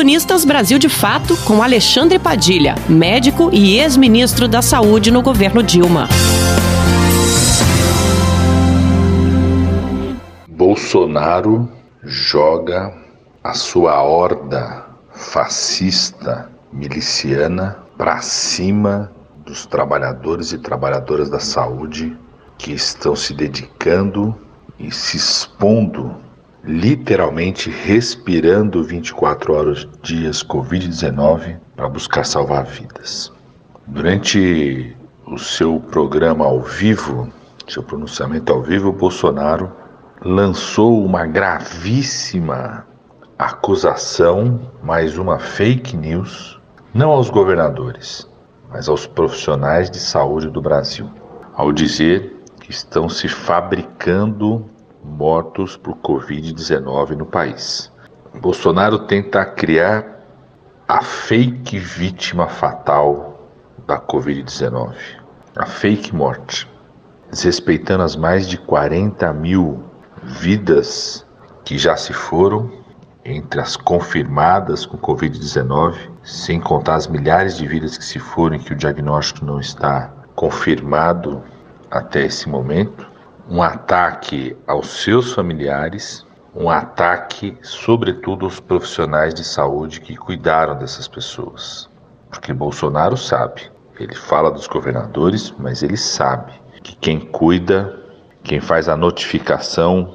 Colunistas Brasil de Fato com Alexandre Padilha, médico e ex-ministro da Saúde no governo Dilma. Bolsonaro joga a sua horda fascista miliciana para cima dos trabalhadores e trabalhadoras da saúde que estão se dedicando e se expondo, literalmente respirando 24 horas dias Covid-19 para buscar salvar vidas. Durante o seu programa ao vivo, seu pronunciamento ao vivo, Bolsonaro lançou uma gravíssima acusação, mais uma fake news, não aos governadores, mas aos profissionais de saúde do Brasil, ao dizer que estão se fabricando mortos por Covid-19 no país. Bolsonaro tenta criar a fake vítima fatal da Covid-19, a fake morte, desrespeitando as mais de 40 mil vidas que já se foram entre as confirmadas com Covid-19, sem contar as milhares de vidas que se foram e que o diagnóstico não está confirmado até esse momento, um ataque aos seus familiares, um ataque, sobretudo, aos profissionais de saúde que cuidaram dessas pessoas. Porque Bolsonaro sabe, ele fala dos governadores, mas ele sabe que quem cuida, quem faz a notificação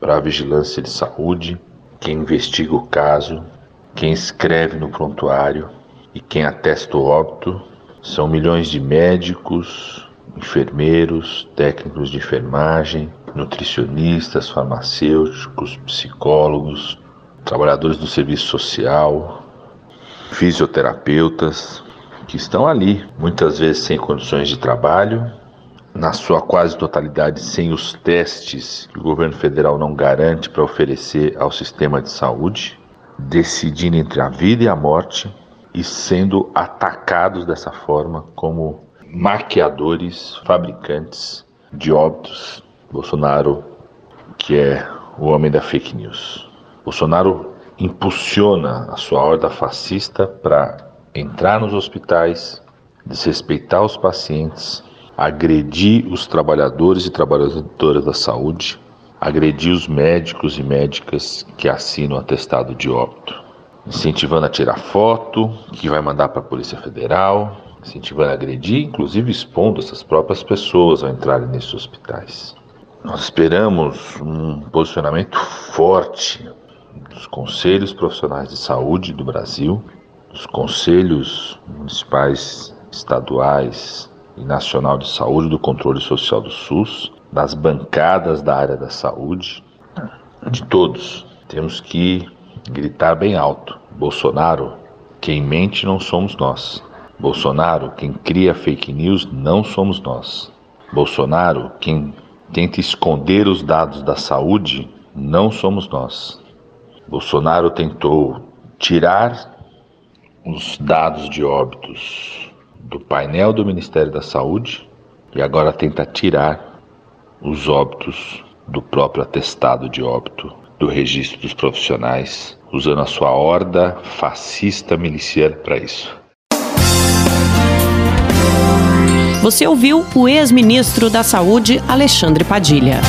para a vigilância de saúde, quem investiga o caso, quem escreve no prontuário e quem atesta o óbito são milhões de médicos, enfermeiros, técnicos de enfermagem, nutricionistas, farmacêuticos, psicólogos, trabalhadores do serviço social, fisioterapeutas, que estão ali, muitas vezes sem condições de trabalho, na sua quase totalidade sem os testes que o governo federal não garante para oferecer ao sistema de saúde, decidindo entre a vida e a morte e sendo atacados dessa forma como maquiadores, fabricantes de óbitos. Bolsonaro, que é o homem da fake news. Bolsonaro impulsiona a sua horda fascista para entrar nos hospitais, desrespeitar os pacientes, agredir os trabalhadores e trabalhadoras da saúde, agredir os médicos e médicas que assinam atestado de óbito, incentivando a tirar foto, que vai mandar para a Polícia Federal, incentivando agredir, inclusive expondo essas próprias pessoas a entrarem nesses hospitais. Nós esperamos um posicionamento forte dos conselhos profissionais de saúde do Brasil, dos conselhos municipais, estaduais, e Nacional de Saúde do Controle Social do SUS, das bancadas da área da saúde, de todos. Temos que gritar bem alto: Bolsonaro, quem mente não somos nós. Bolsonaro, quem cria fake news não somos nós. Bolsonaro, quem tenta esconder os dados da saúde não somos nós. Bolsonaro tentou tirar os dados de óbitos do painel do Ministério da Saúde e agora tenta tirar os óbitos do próprio atestado de óbito do registro dos profissionais, usando a sua horda fascista miliciana para isso. Você ouviu o ex-ministro da Saúde, Alexandre Padilha.